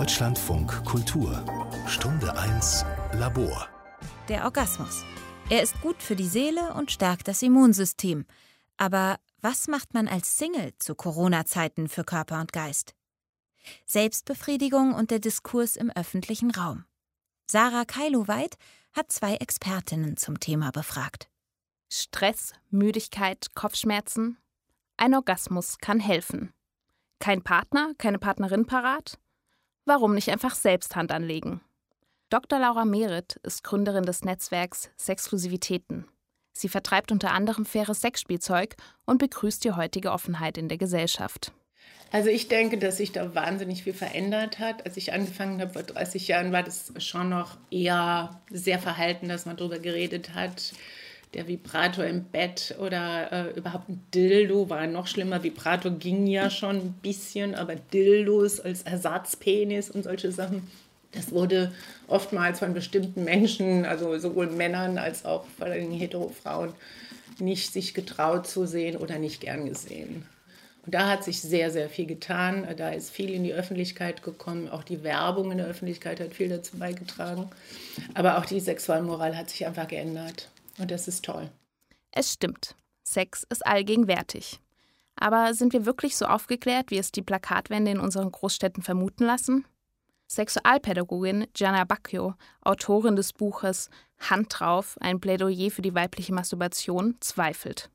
Deutschlandfunk Kultur Stunde 1 Labor Der Orgasmus. Er ist gut für die Seele und stärkt das Immunsystem. Aber was macht man als Single zu Corona-Zeiten für Körper und Geist? Selbstbefriedigung und der Diskurs im öffentlichen Raum. Sarah Kailuweit hat zwei Expertinnen zum Thema befragt. Stress, Müdigkeit, Kopfschmerzen. Ein Orgasmus kann helfen. Kein Partner, keine Partnerin parat? Warum nicht einfach selbst Hand anlegen? Dr. Laura Merit ist Gründerin des Netzwerks Sexklusivitäten. Sie vertreibt unter anderem faires Sexspielzeug und begrüßt die heutige Offenheit in der Gesellschaft. Also ich denke, dass sich da wahnsinnig viel verändert hat. Als ich angefangen habe vor 30 Jahren, war das schon noch eher sehr verhalten, dass man darüber geredet hat. Der Vibrator im Bett oder äh, überhaupt ein Dildo war noch schlimmer. Vibrator ging ja schon ein bisschen, aber Dildos als Ersatzpenis und solche Sachen, das wurde oftmals von bestimmten Menschen, also sowohl Männern als auch vor allem Hetero-Frauen, nicht sich getraut zu sehen oder nicht gern gesehen. Und da hat sich sehr, sehr viel getan. Da ist viel in die Öffentlichkeit gekommen. Auch die Werbung in der Öffentlichkeit hat viel dazu beigetragen. Aber auch die Sexualmoral hat sich einfach geändert. Und das ist toll. Es stimmt. Sex ist allgegenwärtig. Aber sind wir wirklich so aufgeklärt, wie es die Plakatwände in unseren Großstädten vermuten lassen? Sexualpädagogin Gianna Bacchio, Autorin des Buches Hand drauf, ein Plädoyer für die weibliche Masturbation, zweifelt.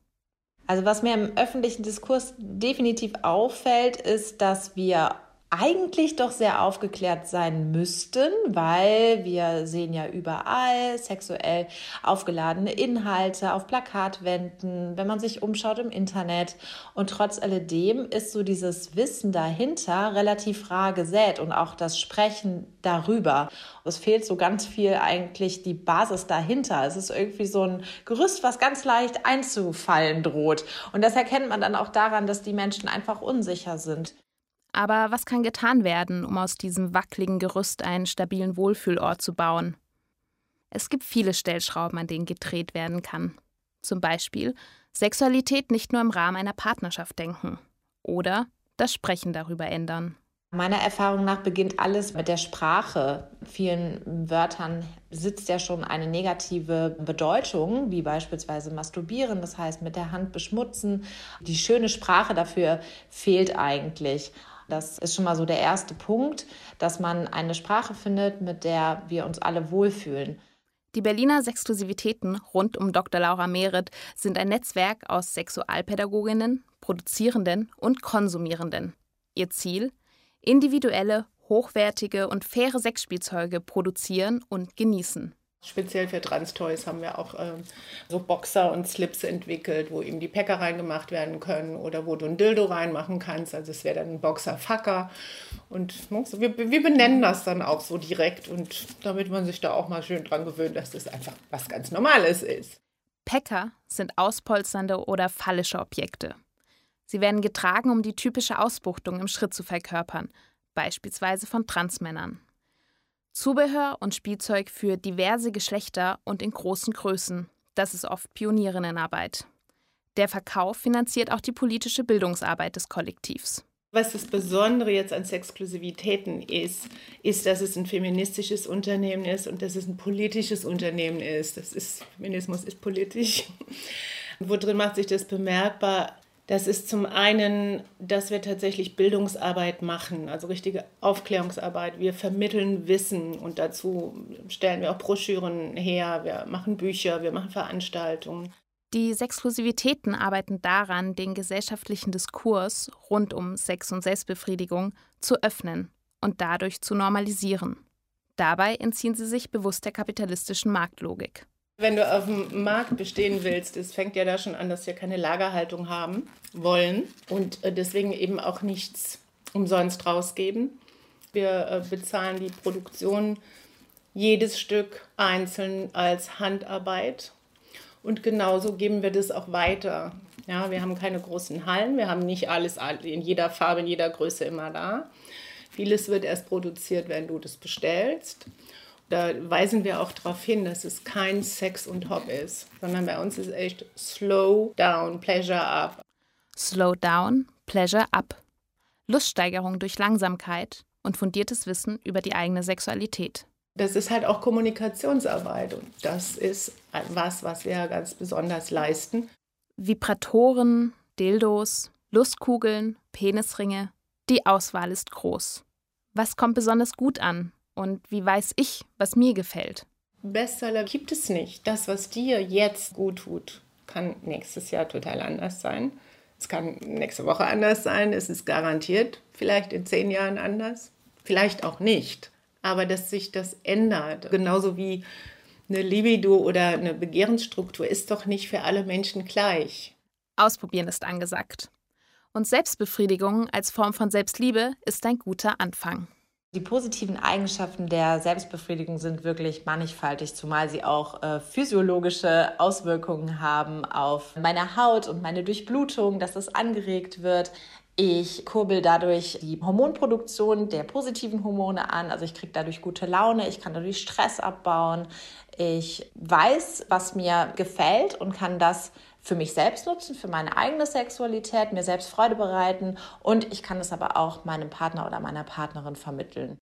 Also was mir im öffentlichen Diskurs definitiv auffällt, ist, dass wir eigentlich doch sehr aufgeklärt sein müssten, weil wir sehen ja überall sexuell aufgeladene Inhalte auf Plakatwänden, wenn man sich umschaut im Internet. Und trotz alledem ist so dieses Wissen dahinter relativ rar gesät und auch das Sprechen darüber. Es fehlt so ganz viel eigentlich die Basis dahinter. Es ist irgendwie so ein Gerüst, was ganz leicht einzufallen droht. Und das erkennt man dann auch daran, dass die Menschen einfach unsicher sind. Aber was kann getan werden, um aus diesem wackeligen Gerüst einen stabilen Wohlfühlort zu bauen? Es gibt viele Stellschrauben, an denen gedreht werden kann. Zum Beispiel Sexualität nicht nur im Rahmen einer Partnerschaft denken oder das Sprechen darüber ändern. Meiner Erfahrung nach beginnt alles mit der Sprache. Vielen Wörtern sitzt ja schon eine negative Bedeutung, wie beispielsweise masturbieren, das heißt mit der Hand beschmutzen. Die schöne Sprache dafür fehlt eigentlich. Das ist schon mal so der erste Punkt, dass man eine Sprache findet, mit der wir uns alle wohlfühlen. Die Berliner Sexklusivitäten rund um Dr. Laura Mehret sind ein Netzwerk aus Sexualpädagoginnen, Produzierenden und Konsumierenden. Ihr Ziel? Individuelle, hochwertige und faire Sexspielzeuge produzieren und genießen. Speziell für Trans-Toys haben wir auch ähm, so Boxer und Slips entwickelt, wo eben die Päcker reingemacht werden können oder wo du ein Dildo reinmachen kannst. Also es wäre dann ein Boxer-Facker. Und ne, wir, wir benennen das dann auch so direkt und damit man sich da auch mal schön dran gewöhnt, dass das einfach was ganz Normales ist. Päcker sind auspolsternde oder fallische Objekte. Sie werden getragen, um die typische Ausbuchtung im Schritt zu verkörpern, beispielsweise von Transmännern. Zubehör und Spielzeug für diverse Geschlechter und in großen Größen. Das ist oft Pionierinnenarbeit. Der Verkauf finanziert auch die politische Bildungsarbeit des Kollektivs. Was das Besondere jetzt an Sexklusivitäten ist, ist, dass es ein feministisches Unternehmen ist und dass es ein politisches Unternehmen ist. Das ist Feminismus ist politisch. Worin macht sich das bemerkbar? Das ist zum einen, dass wir tatsächlich Bildungsarbeit machen, also richtige Aufklärungsarbeit. Wir vermitteln Wissen und dazu stellen wir auch Broschüren her, wir machen Bücher, wir machen Veranstaltungen. Die Sexklusivitäten arbeiten daran, den gesellschaftlichen Diskurs rund um Sex und Selbstbefriedigung zu öffnen und dadurch zu normalisieren. Dabei entziehen sie sich bewusst der kapitalistischen Marktlogik. Wenn du auf dem Markt bestehen willst, es fängt ja da schon an, dass wir keine Lagerhaltung haben wollen und äh, deswegen eben auch nichts umsonst rausgeben. Wir äh, bezahlen die Produktion jedes Stück einzeln als Handarbeit und genauso geben wir das auch weiter. Ja, wir haben keine großen Hallen, wir haben nicht alles in jeder Farbe, in jeder Größe immer da. Vieles wird erst produziert, wenn du das bestellst. Da weisen wir auch darauf hin, dass es kein Sex und Hop ist, sondern bei uns ist echt Slow Down, Pleasure Up. Slow Down, Pleasure Up. Luststeigerung durch Langsamkeit und fundiertes Wissen über die eigene Sexualität. Das ist halt auch Kommunikationsarbeit und das ist was, was wir ganz besonders leisten. Vibratoren, Dildos, Lustkugeln, Penisringe, die Auswahl ist groß. Was kommt besonders gut an und wie weiß ich, was mir gefällt? Bestseller gibt es nicht. Das, was dir jetzt gut tut, kann nächstes Jahr total anders sein. Es kann nächste Woche anders sein. Es ist garantiert vielleicht in zehn Jahren anders. Vielleicht auch nicht. Aber dass sich das ändert, genauso wie eine Libido oder eine Begehrensstruktur, ist doch nicht für alle Menschen gleich. Ausprobieren ist angesagt. Und Selbstbefriedigung als Form von Selbstliebe ist ein guter Anfang. Die positiven Eigenschaften der Selbstbefriedigung sind wirklich mannigfaltig, zumal sie auch äh, physiologische Auswirkungen haben auf meine Haut und meine Durchblutung, dass es angeregt wird. Ich kurbel dadurch die Hormonproduktion der positiven Hormone an, also ich kriege dadurch gute Laune, ich kann dadurch Stress abbauen. Ich weiß, was mir gefällt und kann das für mich selbst nutzen, für meine eigene Sexualität, mir selbst Freude bereiten und ich kann es aber auch meinem Partner oder meiner Partnerin vermitteln.